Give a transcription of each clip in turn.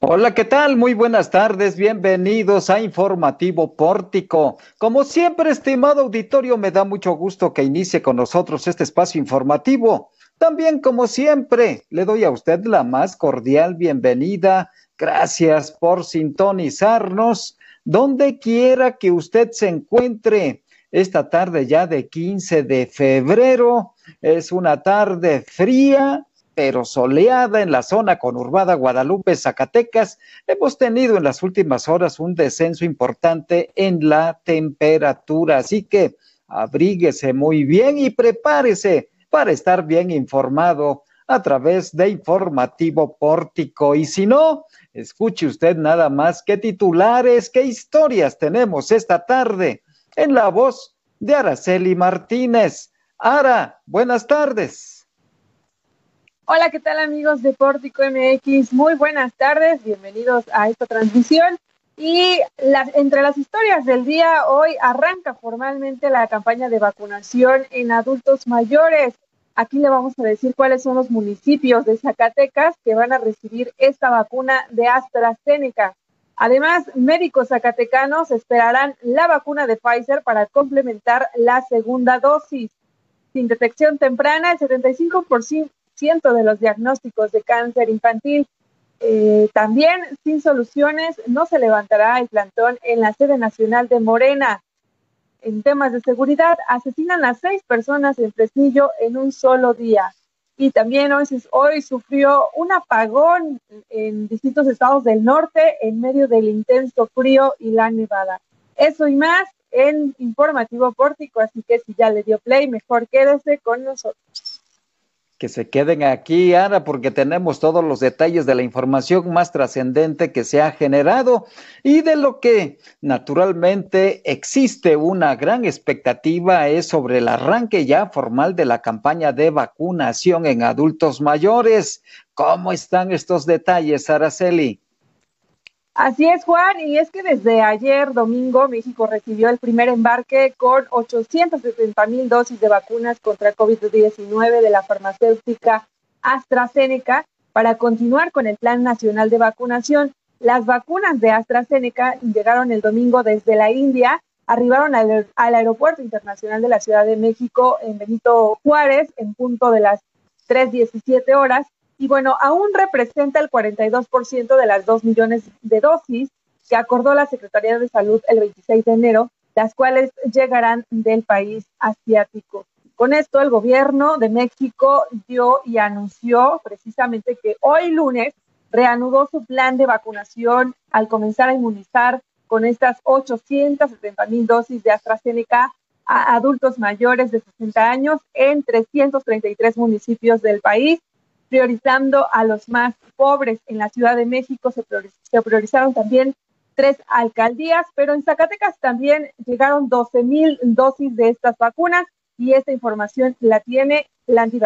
Hola, ¿qué tal? Muy buenas tardes, bienvenidos a Informativo Pórtico. Como siempre, estimado auditorio, me da mucho gusto que inicie con nosotros este espacio informativo. También, como siempre, le doy a usted la más cordial bienvenida. Gracias por sintonizarnos donde quiera que usted se encuentre. Esta tarde ya de 15 de febrero es una tarde fría, pero soleada en la zona conurbada Guadalupe, Zacatecas, hemos tenido en las últimas horas un descenso importante en la temperatura. Así que abríguese muy bien y prepárese para estar bien informado a través de Informativo Pórtico. Y si no, escuche usted nada más qué titulares, qué historias tenemos esta tarde en la voz de Araceli Martínez. Ara, buenas tardes. Hola, ¿qué tal amigos de Pórtico MX? Muy buenas tardes, bienvenidos a esta transmisión. Y entre las historias del día, hoy arranca formalmente la campaña de vacunación en adultos mayores. Aquí le vamos a decir cuáles son los municipios de Zacatecas que van a recibir esta vacuna de AstraZeneca. Además, médicos zacatecanos esperarán la vacuna de Pfizer para complementar la segunda dosis. Sin detección temprana, el 75%, de los diagnósticos de cáncer infantil. Eh, también sin soluciones no se levantará el plantón en la sede nacional de Morena. En temas de seguridad, asesinan a seis personas en Fresnillo en un solo día. Y también hoy, hoy sufrió un apagón en distintos estados del norte en medio del intenso frío y la nevada. Eso y más en Informativo Pórtico, así que si ya le dio play, mejor quédese con nosotros que se queden aquí, Ana, porque tenemos todos los detalles de la información más trascendente que se ha generado y de lo que naturalmente existe una gran expectativa es sobre el arranque ya formal de la campaña de vacunación en adultos mayores. ¿Cómo están estos detalles, Araceli? Así es, Juan, y es que desde ayer domingo México recibió el primer embarque con 870 mil dosis de vacunas contra COVID-19 de la farmacéutica AstraZeneca para continuar con el Plan Nacional de Vacunación. Las vacunas de AstraZeneca llegaron el domingo desde la India, arribaron al, al Aeropuerto Internacional de la Ciudad de México en Benito Juárez en punto de las 3.17 horas y bueno, aún representa el 42% de las 2 millones de dosis que acordó la Secretaría de Salud el 26 de enero, las cuales llegarán del país asiático. Con esto, el gobierno de México dio y anunció precisamente que hoy lunes reanudó su plan de vacunación al comenzar a inmunizar con estas 870 mil dosis de AstraZeneca a adultos mayores de 60 años en 333 municipios del país priorizando a los más pobres. En la Ciudad de México se, priorizaron también tres alcaldías, pero en Zacatecas también llegaron 12 mil dosis de estas vacunas y esta información la tiene Landy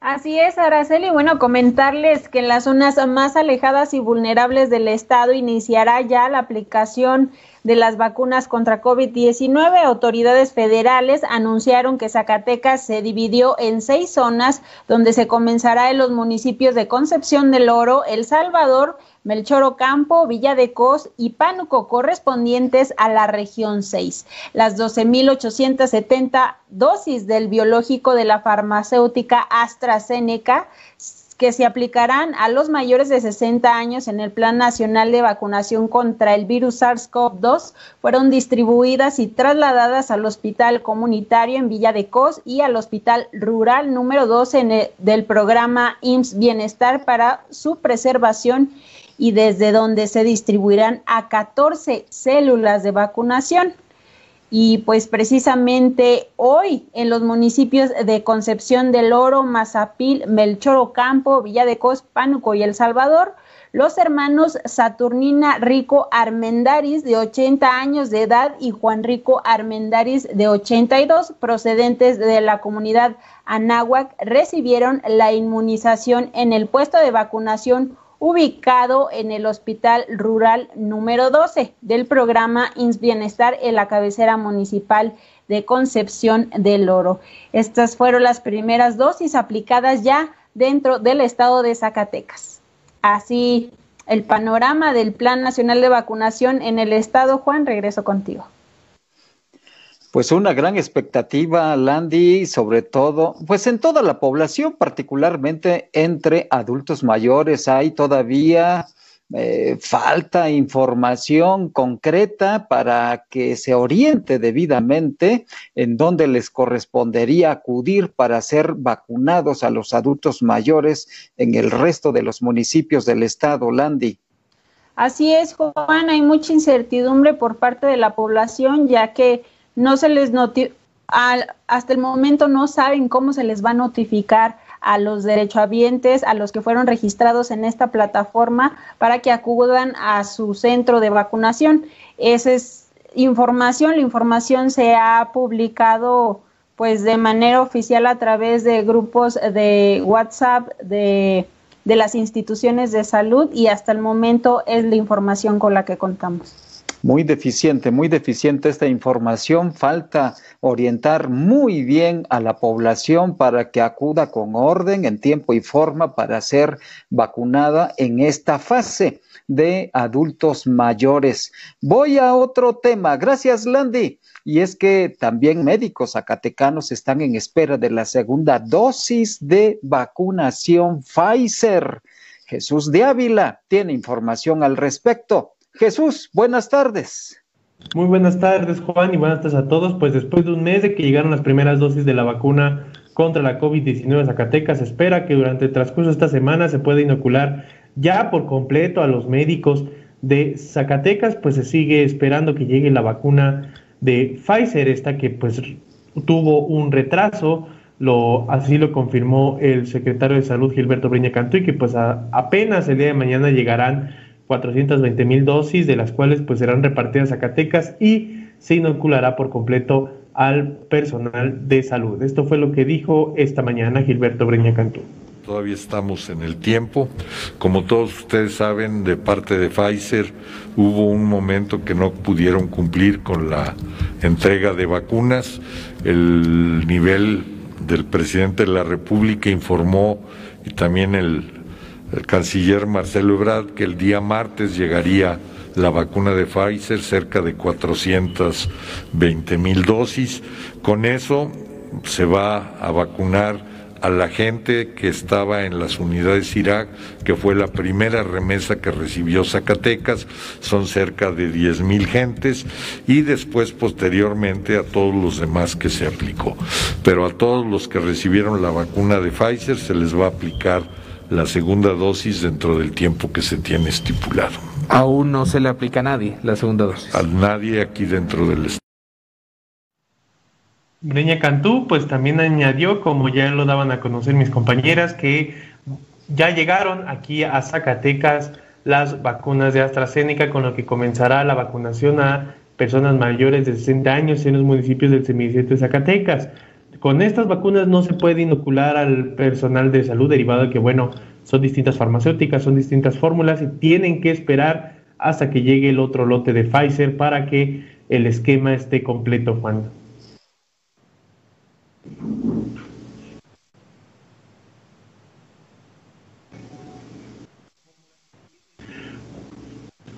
Así es, Araceli. Bueno, comentarles que en las zonas más alejadas y vulnerables del estado iniciará ya la aplicación de las vacunas contra COVID-19. Autoridades federales anunciaron que Zacatecas se dividió en seis zonas donde se comenzará en los municipios de Concepción del Oro, El Salvador, Melchor Ocampo, Villa de Cos y Pánuco, correspondientes a la región 6. Las 12.870 dosis del biológico de la farmacéutica AstraZeneca que se aplicarán a los mayores de 60 años en el Plan Nacional de Vacunación contra el virus SARS-CoV-2 fueron distribuidas y trasladadas al Hospital Comunitario en Villa de Cos y al Hospital Rural número 12 del programa IMSS Bienestar para su preservación y desde donde se distribuirán a 14 células de vacunación. Y pues precisamente hoy en los municipios de Concepción del Oro, Mazapil, Melchor Ocampo, Villa de Cos, Pánuco y El Salvador, los hermanos Saturnina Rico Armendaris, de 80 años de edad, y Juan Rico Armendaris, de 82, procedentes de la comunidad Anáhuac, recibieron la inmunización en el puesto de vacunación ubicado en el Hospital Rural número 12 del programa INS Bienestar en la cabecera municipal de Concepción del Oro. Estas fueron las primeras dosis aplicadas ya dentro del estado de Zacatecas. así el panorama del Plan Nacional de Vacunación en el Estado. Juan, regreso contigo. Pues una gran expectativa, Landy, sobre todo, pues en toda la población, particularmente entre adultos mayores, hay todavía eh, falta información concreta para que se oriente debidamente en dónde les correspondería acudir para ser vacunados a los adultos mayores en el resto de los municipios del estado, Landy. Así es, Juan, hay mucha incertidumbre por parte de la población, ya que no se les hasta el momento no saben cómo se les va a notificar a los derechohabientes, a los que fueron registrados en esta plataforma para que acudan a su centro de vacunación. Esa es información, la información se ha publicado pues de manera oficial a través de grupos de WhatsApp de, de las instituciones de salud y hasta el momento es la información con la que contamos. Muy deficiente, muy deficiente esta información. Falta orientar muy bien a la población para que acuda con orden, en tiempo y forma para ser vacunada en esta fase de adultos mayores. Voy a otro tema. Gracias, Landy. Y es que también médicos zacatecanos están en espera de la segunda dosis de vacunación Pfizer. Jesús de Ávila tiene información al respecto. Jesús, buenas tardes. Muy buenas tardes, Juan, y buenas tardes a todos. Pues después de un mes de que llegaron las primeras dosis de la vacuna contra la COVID-19 a Zacatecas, espera que durante el transcurso de esta semana se pueda inocular ya por completo a los médicos de Zacatecas, pues se sigue esperando que llegue la vacuna de Pfizer, esta que pues tuvo un retraso, lo, así lo confirmó el secretario de Salud Gilberto Breña y que pues apenas el día de mañana llegarán 420 mil dosis, de las cuales pues serán repartidas a Zacatecas y se inoculará por completo al personal de salud. Esto fue lo que dijo esta mañana Gilberto Breña Cantú. Todavía estamos en el tiempo. Como todos ustedes saben, de parte de Pfizer hubo un momento que no pudieron cumplir con la entrega de vacunas. El nivel del presidente de la República informó y también el el canciller Marcelo Ebrard que el día martes llegaría la vacuna de Pfizer, cerca de 420 mil dosis. Con eso se va a vacunar a la gente que estaba en las unidades Irak, que fue la primera remesa que recibió Zacatecas, son cerca de 10 mil gentes, y después posteriormente a todos los demás que se aplicó. Pero a todos los que recibieron la vacuna de Pfizer se les va a aplicar la segunda dosis dentro del tiempo que se tiene estipulado. Aún no se le aplica a nadie la segunda dosis. A nadie aquí dentro del estado. Breña Cantú, pues también añadió, como ya lo daban a conocer mis compañeras, que ya llegaron aquí a Zacatecas las vacunas de AstraZeneca, con lo que comenzará la vacunación a personas mayores de 60 años en los municipios del semidesierto de Zacatecas. Con estas vacunas no se puede inocular al personal de salud derivado de que, bueno, son distintas farmacéuticas, son distintas fórmulas y tienen que esperar hasta que llegue el otro lote de Pfizer para que el esquema esté completo, Juan.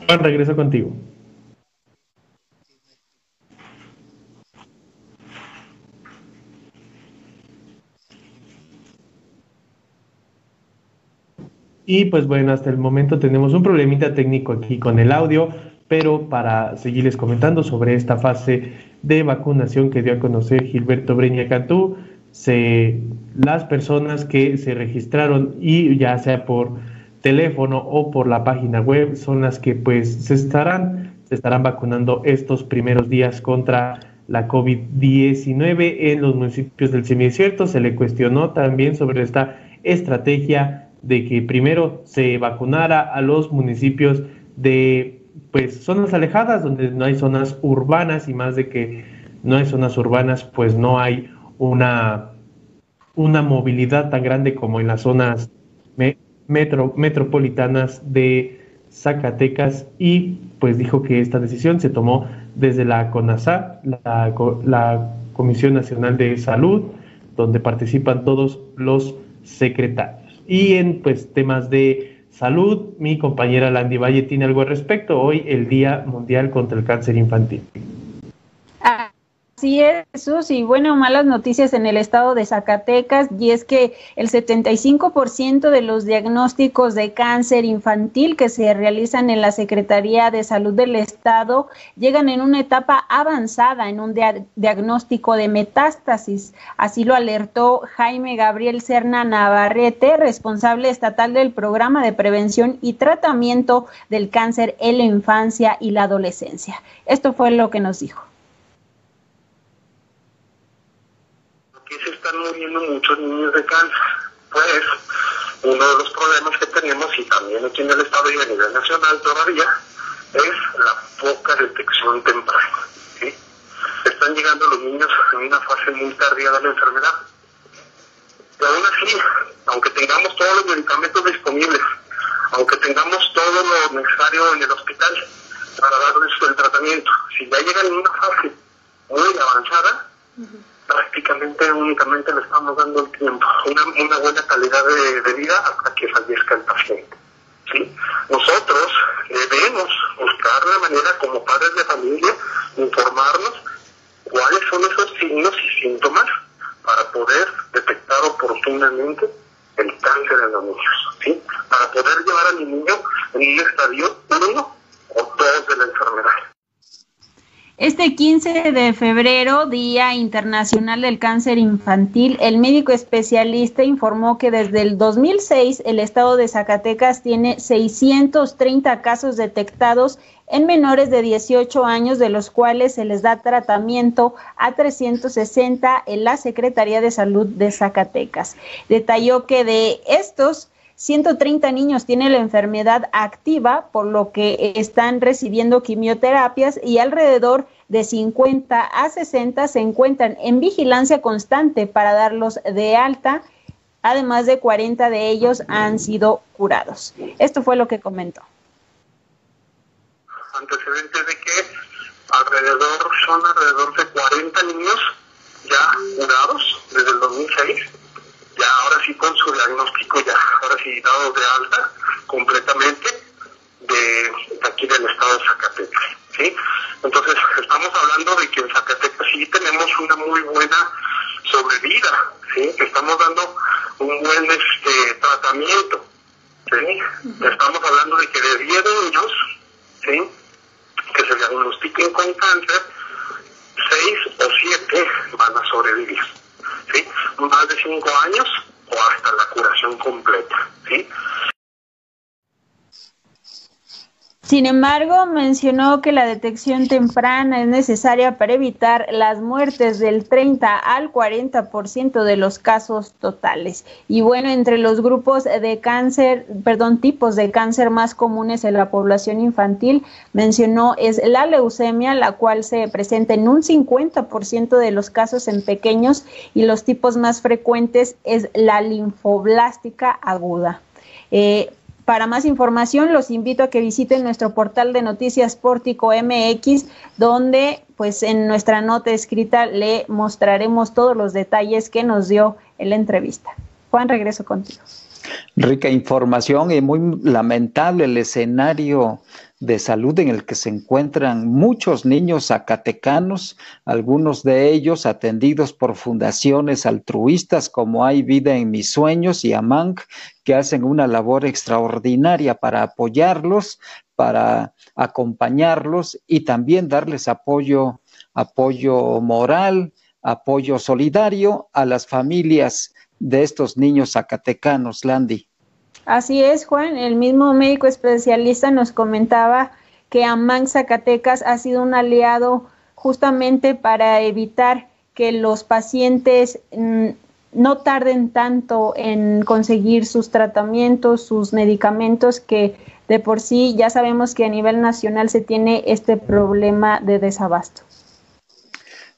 Juan, regreso contigo. Y pues bueno, hasta el momento tenemos un problemita técnico aquí con el audio, pero para seguirles comentando sobre esta fase de vacunación que dio a conocer Gilberto Breña Cantú, se, las personas que se registraron y ya sea por teléfono o por la página web son las que pues se estarán, se estarán vacunando estos primeros días contra la COVID-19 en los municipios del semidesierto. Se le cuestionó también sobre esta estrategia de que primero se vacunara a los municipios de pues zonas alejadas donde no hay zonas urbanas y más de que no hay zonas urbanas pues no hay una una movilidad tan grande como en las zonas metro, metropolitanas de Zacatecas. Y pues dijo que esta decisión se tomó desde la CONASA, la Comisión Nacional de Salud, donde participan todos los secretarios y en pues temas de Salud. Mi compañera Landy Valle tiene algo al respecto. Hoy el Día Mundial contra el Cáncer Infantil. Así es, Jesús, y bueno, malas noticias en el estado de Zacatecas, y es que el 75% de los diagnósticos de cáncer infantil que se realizan en la Secretaría de Salud del Estado llegan en una etapa avanzada, en un diagnóstico de metástasis. Así lo alertó Jaime Gabriel Serna Navarrete, responsable estatal del programa de prevención y tratamiento del cáncer en la infancia y la adolescencia. Esto fue lo que nos dijo. se muriendo muchos niños de cáncer. Pues uno de los problemas que tenemos, y también aquí en el Estado y a nivel nacional todavía, es la poca detección temprana. Están llegando los niños en una fase muy tardía de la enfermedad. Y aún así, aunque tengamos todos los medicamentos disponibles, aunque tengamos todo lo necesario en el hospital para darles el tratamiento, si ya llegan en una fase muy avanzada, prácticamente únicamente le estamos dando el tiempo, una, buena calidad de, vida hasta que fallezca el paciente. ¿sí? Nosotros debemos buscar de manera como padres de familia, informarnos cuáles son esos signos y síntomas para poder detectar oportunamente el cáncer en los niños, ¿sí? para poder llevar a mi niño en un estadio 1 o 2 de la enfermedad. Este 15 de febrero, Día Internacional del Cáncer Infantil, el médico especialista informó que desde el 2006 el estado de Zacatecas tiene 630 casos detectados en menores de 18 años, de los cuales se les da tratamiento a 360 en la Secretaría de Salud de Zacatecas. Detalló que de estos 130 niños tienen la enfermedad activa, por lo que están recibiendo quimioterapias y alrededor de 50 a 60 se encuentran en vigilancia constante para darlos de alta. Además de 40 de ellos han sido curados. Esto fue lo que comentó. Antecedentes de que alrededor son alrededor de 40 niños ya curados desde el 2006 ya ahora sí con su diagnóstico ya, ahora sí dados de alta completamente de, aquí del estado de Zacatecas, ¿sí? Entonces estamos hablando de que en Zacatecas sí tenemos una muy buena sobrevida, ¿sí? estamos dando un buen este tratamiento, ¿sí? Estamos hablando de que de 10 niños, ¿sí? Que se diagnostiquen con cáncer, 6 o 7 van a sobrevivir. ¿Sí? Más de cinco años o hasta la curación completa, ¿sí? Sin embargo, mencionó que la detección temprana es necesaria para evitar las muertes del 30 al 40% de los casos totales. Y bueno, entre los grupos de cáncer, perdón, tipos de cáncer más comunes en la población infantil, mencionó es la leucemia, la cual se presenta en un 50% de los casos en pequeños y los tipos más frecuentes es la linfoblástica aguda. Eh, para más información, los invito a que visiten nuestro portal de noticias Pórtico MX, donde pues en nuestra nota escrita le mostraremos todos los detalles que nos dio en la entrevista. Juan, regreso contigo. Rica información y muy lamentable el escenario de salud en el que se encuentran muchos niños zacatecanos, algunos de ellos atendidos por fundaciones altruistas como Hay Vida en Mis Sueños y AMANC, que hacen una labor extraordinaria para apoyarlos, para acompañarlos y también darles apoyo, apoyo moral, apoyo solidario a las familias de estos niños zacatecanos, Landy. Así es, Juan. El mismo médico especialista nos comentaba que AMAN Zacatecas ha sido un aliado justamente para evitar que los pacientes mm, no tarden tanto en conseguir sus tratamientos, sus medicamentos, que de por sí ya sabemos que a nivel nacional se tiene este problema de desabasto.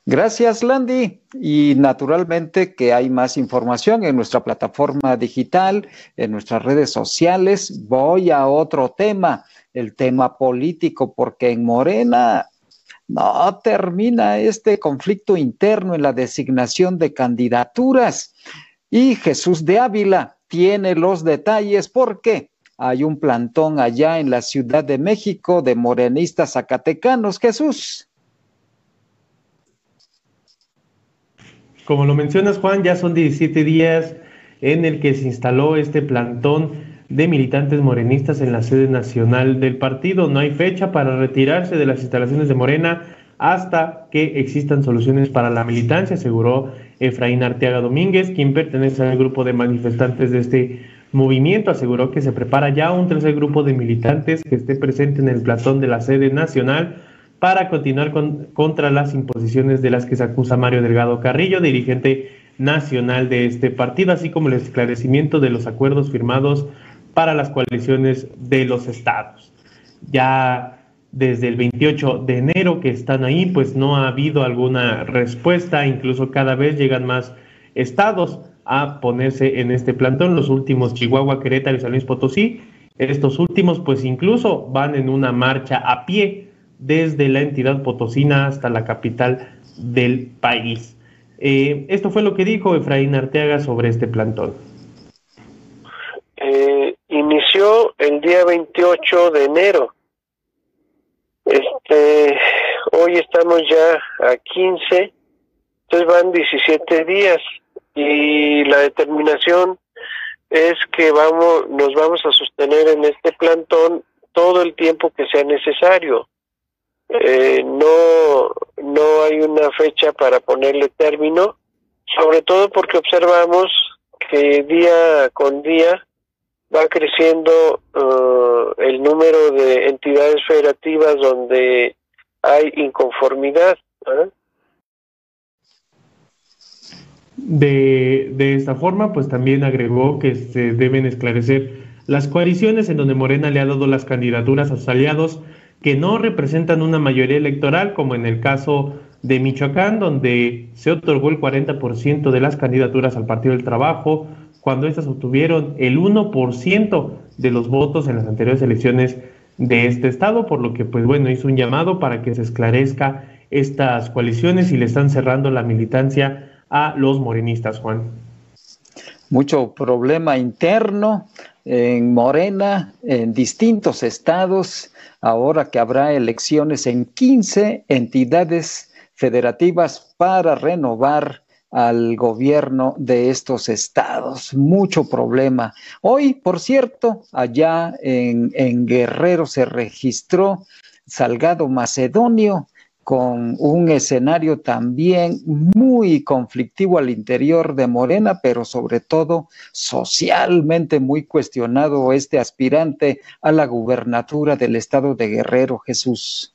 Gracias, Landy. Y naturalmente que hay más información en nuestra plataforma digital, en nuestras redes sociales. Voy a otro tema, el tema político, porque en Morena no termina este conflicto interno en la designación de candidaturas. Y Jesús de Ávila tiene los detalles porque hay un plantón allá en la Ciudad de México de morenistas zacatecanos. Jesús. Como lo mencionas, Juan, ya son 17 días en el que se instaló este plantón de militantes morenistas en la sede nacional del partido. No hay fecha para retirarse de las instalaciones de Morena hasta que existan soluciones para la militancia, aseguró Efraín Arteaga Domínguez, quien pertenece al grupo de manifestantes de este movimiento. Aseguró que se prepara ya un tercer grupo de militantes que esté presente en el platón de la sede nacional para continuar contra las imposiciones de las que se acusa Mario Delgado Carrillo, dirigente nacional de este partido, así como el esclarecimiento de los acuerdos firmados para las coaliciones de los estados. Ya desde el 28 de enero que están ahí, pues no ha habido alguna respuesta, incluso cada vez llegan más estados a ponerse en este plantón, los últimos Chihuahua, Querétaro y San Luis Potosí, estos últimos pues incluso van en una marcha a pie desde la entidad potosina hasta la capital del país. Eh, esto fue lo que dijo Efraín Arteaga sobre este plantón. Eh, inició el día 28 de enero. Este, hoy estamos ya a 15, entonces van 17 días y la determinación es que vamos, nos vamos a sostener en este plantón todo el tiempo que sea necesario. Eh, no, no hay una fecha para ponerle término, sobre todo porque observamos que día con día va creciendo uh, el número de entidades federativas donde hay inconformidad. De, de esta forma, pues también agregó que se deben esclarecer las coaliciones en donde Morena le ha dado las candidaturas a sus aliados que no representan una mayoría electoral, como en el caso de Michoacán, donde se otorgó el 40% de las candidaturas al Partido del Trabajo, cuando éstas obtuvieron el 1% de los votos en las anteriores elecciones de este estado, por lo que, pues bueno, hizo un llamado para que se esclarezca estas coaliciones y le están cerrando la militancia a los morenistas, Juan. Mucho problema interno en Morena, en distintos estados, ahora que habrá elecciones en 15 entidades federativas para renovar al gobierno de estos estados. Mucho problema. Hoy, por cierto, allá en, en Guerrero se registró Salgado Macedonio, con un escenario también muy conflictivo al interior de Morena, pero sobre todo socialmente muy cuestionado este aspirante a la gubernatura del estado de Guerrero, Jesús.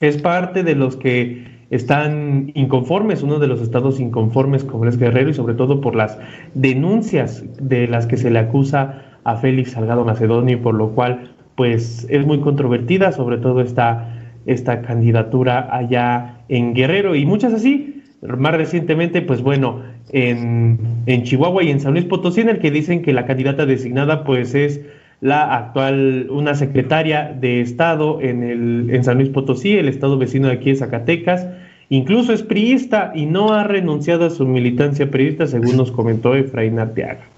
Es parte de los que están inconformes, uno de los estados inconformes como es Guerrero y sobre todo por las denuncias de las que se le acusa a Félix Salgado Macedonio, por lo cual pues es muy controvertida, sobre todo esta, esta candidatura allá en Guerrero y muchas así. Más recientemente, pues bueno, en, en Chihuahua y en San Luis Potosí, en el que dicen que la candidata designada pues es la actual, una secretaria de Estado en, el, en San Luis Potosí, el estado vecino de aquí de Zacatecas, incluso es priista y no ha renunciado a su militancia priista, según nos comentó Efraín Arteaga.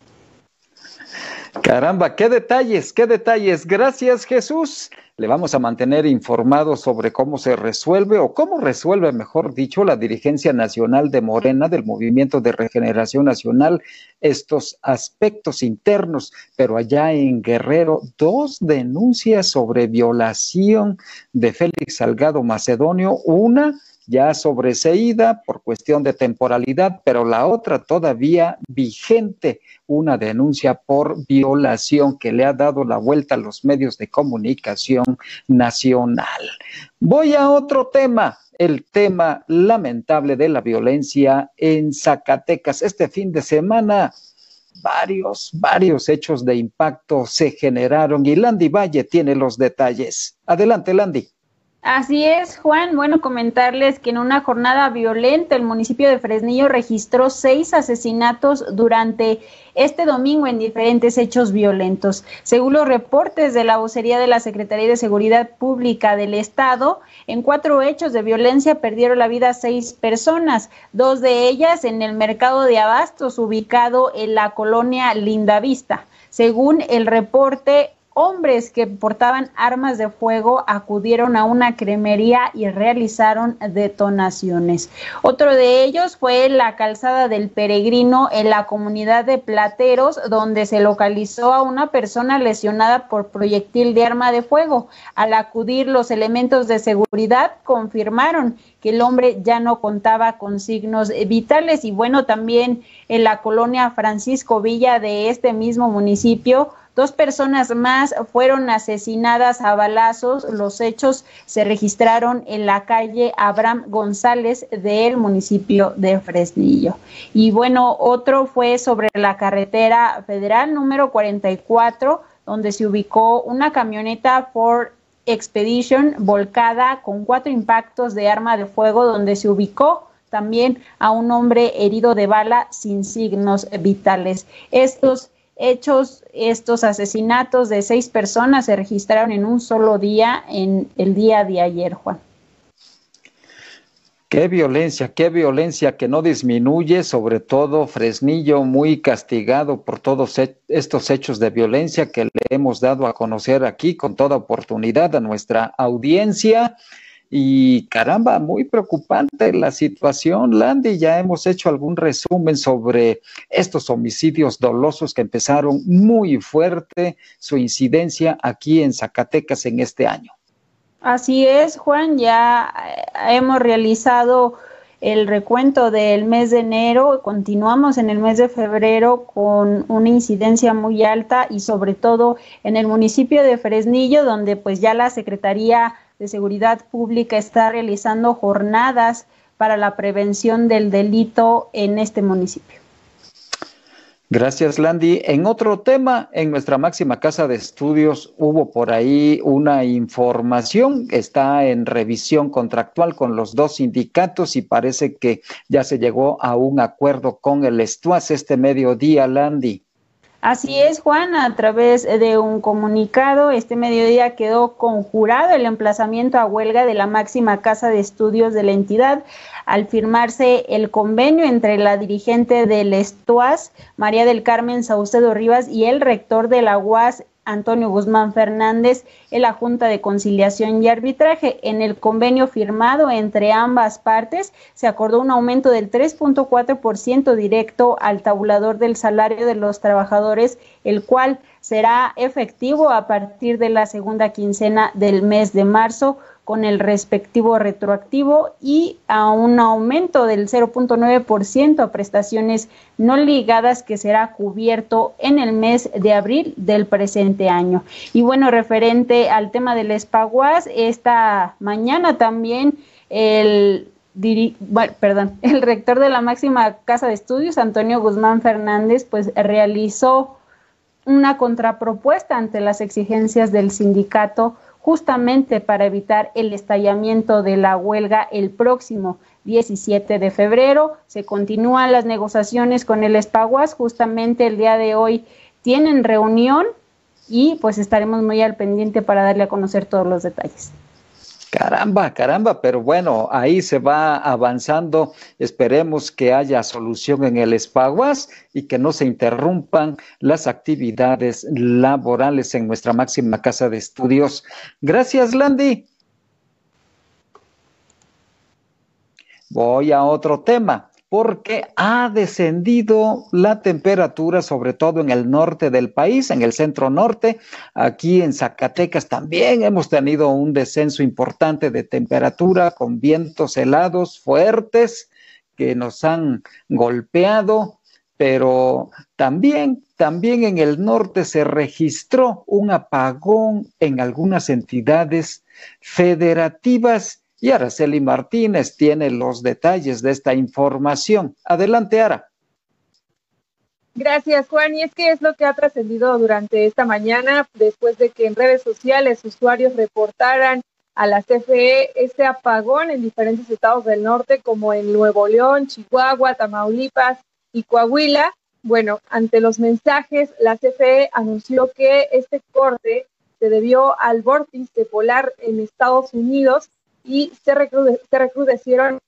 Caramba, qué detalles, qué detalles. Gracias Jesús. Le vamos a mantener informado sobre cómo se resuelve o cómo resuelve, mejor dicho, la dirigencia nacional de Morena del Movimiento de Regeneración Nacional estos aspectos internos. Pero allá en Guerrero, dos denuncias sobre violación de Félix Salgado Macedonio. Una ya sobreseída por cuestión de temporalidad, pero la otra todavía vigente, una denuncia por violación que le ha dado la vuelta a los medios de comunicación nacional. Voy a otro tema, el tema lamentable de la violencia en Zacatecas. Este fin de semana varios, varios hechos de impacto se generaron y Landy Valle tiene los detalles. Adelante, Landy. Así es, Juan. Bueno, comentarles que en una jornada violenta el municipio de Fresnillo registró seis asesinatos durante este domingo en diferentes hechos violentos. Según los reportes de la vocería de la Secretaría de Seguridad Pública del Estado, en cuatro hechos de violencia perdieron la vida seis personas, dos de ellas en el mercado de abastos ubicado en la colonia Lindavista. Según el reporte, hombres que portaban armas de fuego acudieron a una cremería y realizaron detonaciones. Otro de ellos fue la calzada del peregrino en la comunidad de Plateros, donde se localizó a una persona lesionada por proyectil de arma de fuego. Al acudir los elementos de seguridad confirmaron que el hombre ya no contaba con signos vitales y bueno, también en la colonia Francisco Villa de este mismo municipio Dos personas más fueron asesinadas a balazos. Los hechos se registraron en la calle Abraham González del municipio de Fresnillo. Y bueno, otro fue sobre la carretera federal número 44, donde se ubicó una camioneta Ford Expedition volcada con cuatro impactos de arma de fuego, donde se ubicó también a un hombre herido de bala sin signos vitales. Estos hechos, estos asesinatos de seis personas se registraron en un solo día, en el día de ayer, Juan. Qué violencia, qué violencia que no disminuye, sobre todo Fresnillo, muy castigado por todos estos hechos de violencia que le hemos dado a conocer aquí con toda oportunidad a nuestra audiencia. Y caramba, muy preocupante la situación, Landy. Ya hemos hecho algún resumen sobre estos homicidios dolosos que empezaron muy fuerte su incidencia aquí en Zacatecas en este año. Así es, Juan, ya eh, hemos realizado el recuento del mes de enero, continuamos en el mes de febrero con una incidencia muy alta y sobre todo en el municipio de Fresnillo, donde pues ya la Secretaría de Seguridad Pública está realizando jornadas para la prevención del delito en este municipio. Gracias, Landy. En otro tema, en nuestra máxima casa de estudios hubo por ahí una información, está en revisión contractual con los dos sindicatos y parece que ya se llegó a un acuerdo con el Estuas este mediodía, Landy. Así es, Juan, a través de un comunicado, este mediodía quedó conjurado el emplazamiento a huelga de la máxima casa de estudios de la entidad al firmarse el convenio entre la dirigente del Estuas, María del Carmen Saucedo Rivas, y el rector de la UAS, Antonio Guzmán Fernández en la Junta de Conciliación y Arbitraje. En el convenio firmado entre ambas partes se acordó un aumento del 3.4% directo al tabulador del salario de los trabajadores, el cual será efectivo a partir de la segunda quincena del mes de marzo con el respectivo retroactivo y a un aumento del 0.9% a prestaciones no ligadas que será cubierto en el mes de abril del presente año. Y bueno, referente al tema del espaguas, esta mañana también el perdón, el rector de la máxima casa de estudios, Antonio Guzmán Fernández, pues realizó una contrapropuesta ante las exigencias del sindicato justamente para evitar el estallamiento de la huelga el próximo 17 de febrero. Se continúan las negociaciones con el Espaguas, justamente el día de hoy tienen reunión y pues estaremos muy al pendiente para darle a conocer todos los detalles. Caramba, caramba, pero bueno, ahí se va avanzando. Esperemos que haya solución en el Espaguas y que no se interrumpan las actividades laborales en nuestra máxima casa de estudios. Gracias, Landy. Voy a otro tema porque ha descendido la temperatura, sobre todo en el norte del país, en el centro norte. Aquí en Zacatecas también hemos tenido un descenso importante de temperatura con vientos helados fuertes que nos han golpeado, pero también, también en el norte se registró un apagón en algunas entidades federativas y Araceli Martínez tiene los detalles de esta información. Adelante, Ara. Gracias, Juan. Y es que es lo que ha trascendido durante esta mañana, después de que en redes sociales usuarios reportaran a la CFE este apagón en diferentes estados del norte, como en Nuevo León, Chihuahua, Tamaulipas y Coahuila. Bueno, ante los mensajes, la CFE anunció que este corte se debió al vórtice polar en Estados Unidos y se, recrudecieron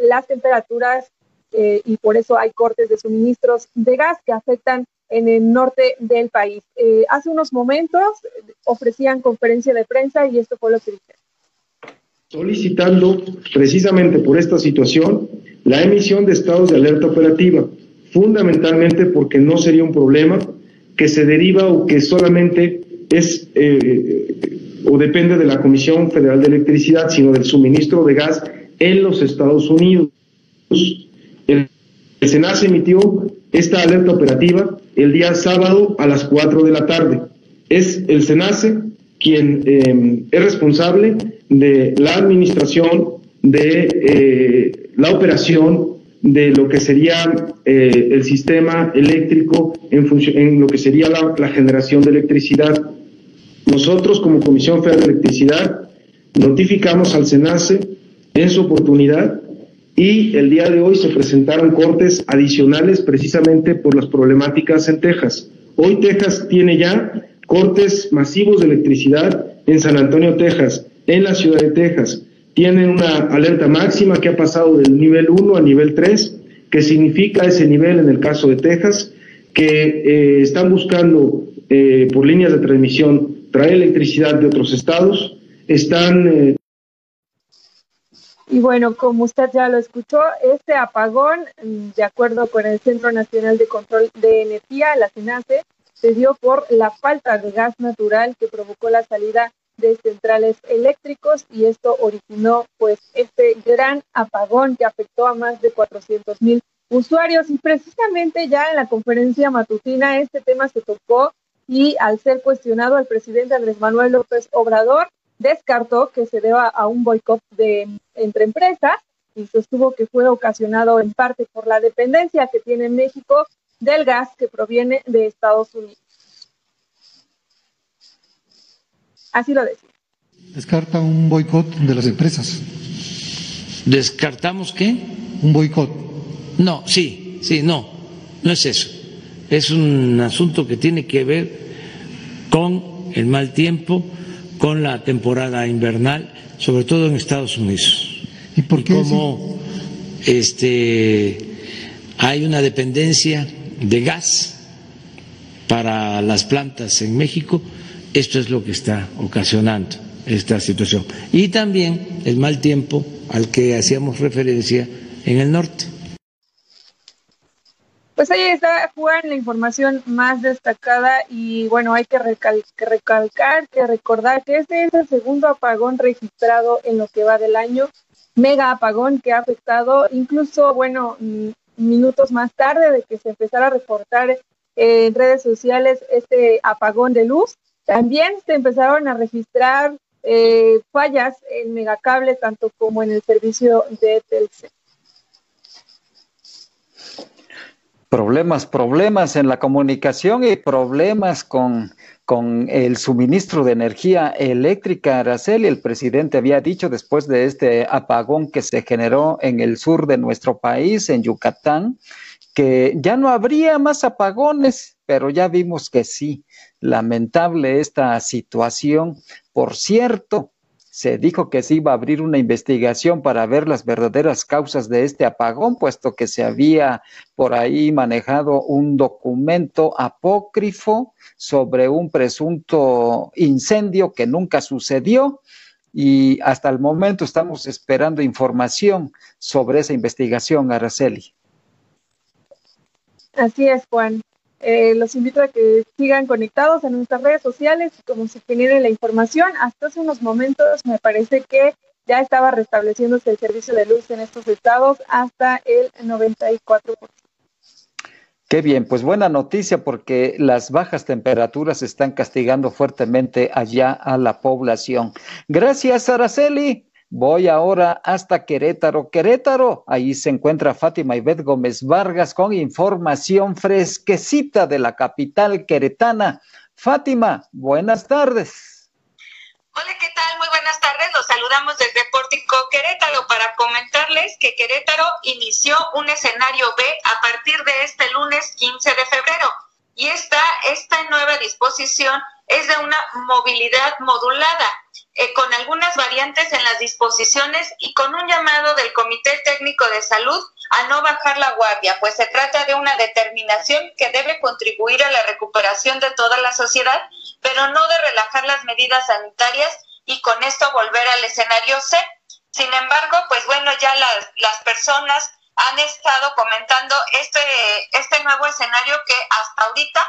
las temperaturas eh, y por eso hay cortes de suministros de gas que afectan en el norte del país. Eh, hace unos momentos ofrecían conferencia de prensa y esto fue lo que dijeron. Solicitando precisamente por esta situación la emisión de estados de alerta operativa, fundamentalmente porque no sería un problema que se deriva o que solamente es eh, o depende de la Comisión Federal de Electricidad, sino del suministro de gas en los Estados Unidos. El, SENAS emitió esta alerta operativa el día sábado a las 4 de la tarde. Es el SENACE quien em, es responsable de la administración, de eh, la operación de lo que sería eh, el sistema eléctrico en, lo que sería la generación de electricidad. Nosotros como Comisión Federal de Electricidad notificamos al SENACE en su oportunidad y el día de hoy se presentaron cortes adicionales precisamente por las problemáticas en Texas. Hoy Texas tiene ya cortes masivos de electricidad en San Antonio, Texas, en la ciudad de Texas. Tienen una alerta máxima que ha pasado del nivel 1 a nivel 3, que significa ese nivel en el caso de Texas, que eh, están buscando eh, por líneas de transmisión traer electricidad de otros estados, están eh, y bueno, como usted ya lo escuchó, este apagón, de acuerdo con el Centro Nacional de Control de Energía, la CENACE, se dio por la falta de gas natural que provocó la salida de centrales eléctricos y esto originó pues este gran apagón que afectó a más de 400 mil usuarios. Y precisamente ya en la conferencia matutina este tema se tocó y al ser cuestionado al presidente Andrés Manuel López Obrador descartó que se deba a un boicot de entre empresas y sostuvo que fue ocasionado en parte por la dependencia que tiene México del gas que proviene de Estados Unidos. Así lo decía. Descarta un boicot de las empresas. ¿Descartamos qué? Un boicot. No, sí, sí, no, no es eso. Es un asunto que tiene que ver con el mal tiempo, con la temporada invernal, sobre todo en Estados Unidos. ¿Y por qué? como este, hay una dependencia de gas para las plantas en México, esto es lo que está ocasionando esta situación. Y también el mal tiempo al que hacíamos referencia en el norte. Pues ahí está, Juan, la información más destacada y bueno, hay que, recalcar, que recordar que este es el segundo apagón registrado en lo que va del año, mega apagón que ha afectado incluso, bueno, minutos más tarde de que se empezara a reportar en redes sociales este apagón de luz, también se empezaron a registrar eh, fallas en megacable tanto como en el servicio de Telcel. Problemas, problemas en la comunicación y problemas con, con el suministro de energía eléctrica, Araceli. El presidente había dicho después de este apagón que se generó en el sur de nuestro país, en Yucatán, que ya no habría más apagones, pero ya vimos que sí. Lamentable esta situación. Por cierto, se dijo que se iba a abrir una investigación para ver las verdaderas causas de este apagón, puesto que se había por ahí manejado un documento apócrifo sobre un presunto incendio que nunca sucedió y hasta el momento estamos esperando información sobre esa investigación, Araceli. Así es, Juan. Eh, los invito a que sigan conectados en nuestras redes sociales y como se genere la información. Hasta hace unos momentos me parece que ya estaba restableciéndose el servicio de luz en estos estados hasta el 94%. Qué bien, pues buena noticia porque las bajas temperaturas están castigando fuertemente allá a la población. Gracias, Araceli. Voy ahora hasta Querétaro. Querétaro, ahí se encuentra Fátima Ibet Gómez Vargas con información fresquecita de la capital queretana. Fátima, buenas tardes. Hola, ¿qué tal? Muy buenas tardes. Los saludamos desde Pórtico Querétaro para comentarles que Querétaro inició un escenario B a partir de este lunes 15 de febrero. Y esta, esta nueva disposición es de una movilidad modulada, eh, con algunas variantes en las disposiciones y con un llamado del Comité Técnico de Salud a no bajar la guardia, pues se trata de una determinación que debe contribuir a la recuperación de toda la sociedad, pero no de relajar las medidas sanitarias y con esto volver al escenario C. Sin embargo, pues bueno, ya las, las personas han estado comentando este, este nuevo escenario que hasta ahorita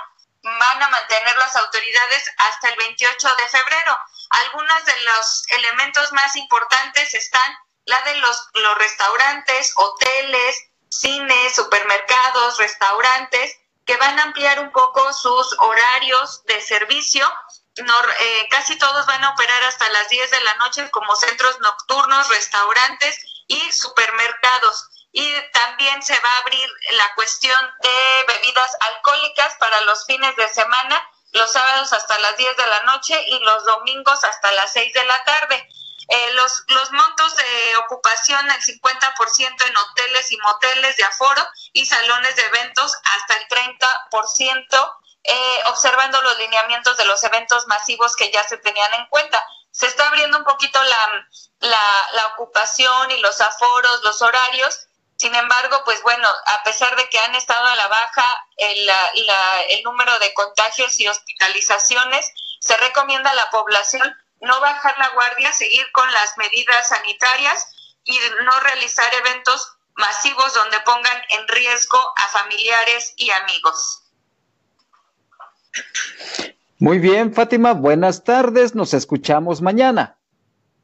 van a mantener las autoridades hasta el 28 de febrero. Algunos de los elementos más importantes están la de los, los restaurantes, hoteles, cines, supermercados, restaurantes, que van a ampliar un poco sus horarios de servicio. Eh, casi todos van a operar hasta las 10 de la noche como centros nocturnos, restaurantes y supermercados y también se va a abrir la cuestión de bebidas alcohólicas para los fines de semana, los sábados hasta las 10 de la noche y los domingos hasta las 6 de la tarde. Eh, los, los montos de ocupación el 50% en hoteles y moteles de aforo y salones de eventos hasta el 30%, eh, observando los lineamientos de los eventos masivos que ya se tenían en cuenta. Se está abriendo un poquito la, la ocupación y los aforos, los horarios, sin embargo, pues bueno, a pesar de que han estado a la baja el, número de contagios y hospitalizaciones, se recomienda a la población no bajar la guardia, seguir con las medidas sanitarias y no realizar eventos masivos donde pongan en riesgo a familiares y amigos. Muy bien, Fátima, buenas tardes, nos escuchamos mañana.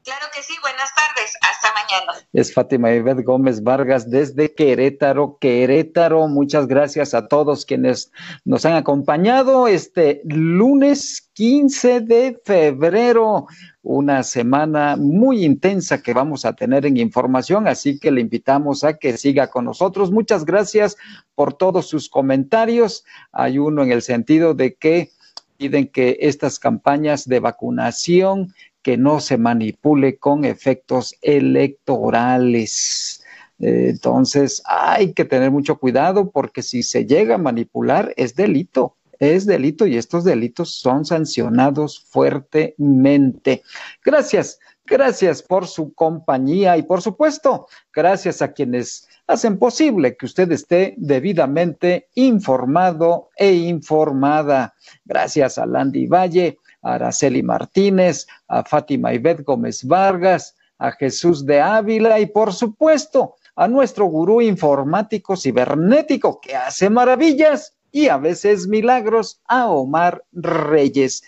Claro que sí, buenas tardes, hasta mañana. Es Fátima Ivette Gómez Vargas desde Querétaro, Querétaro. Muchas gracias a todos quienes nos han acompañado este lunes 15 de febrero, una semana muy intensa que vamos a tener en información, así que le invitamos a que siga con nosotros. Muchas gracias por todos sus comentarios. Hay uno en el sentido de que piden que estas campañas de vacunación que no se manipule con efectos electorales. Eh, entonces, hay que tener mucho cuidado porque si se llega a manipular es delito, es delito y estos delitos son sancionados fuertemente. Gracias, gracias por su compañía y por supuesto, gracias a quienes hacen posible que usted esté debidamente informado e informada. Gracias a Landy Valle a Araceli Martínez, a Fátima Ivette Gómez Vargas, a Jesús de Ávila y por supuesto a nuestro gurú informático cibernético que hace maravillas y a veces milagros, a Omar Reyes.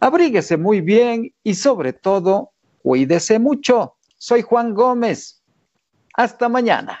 Abríguese muy bien y sobre todo, cuídese mucho. Soy Juan Gómez. Hasta mañana.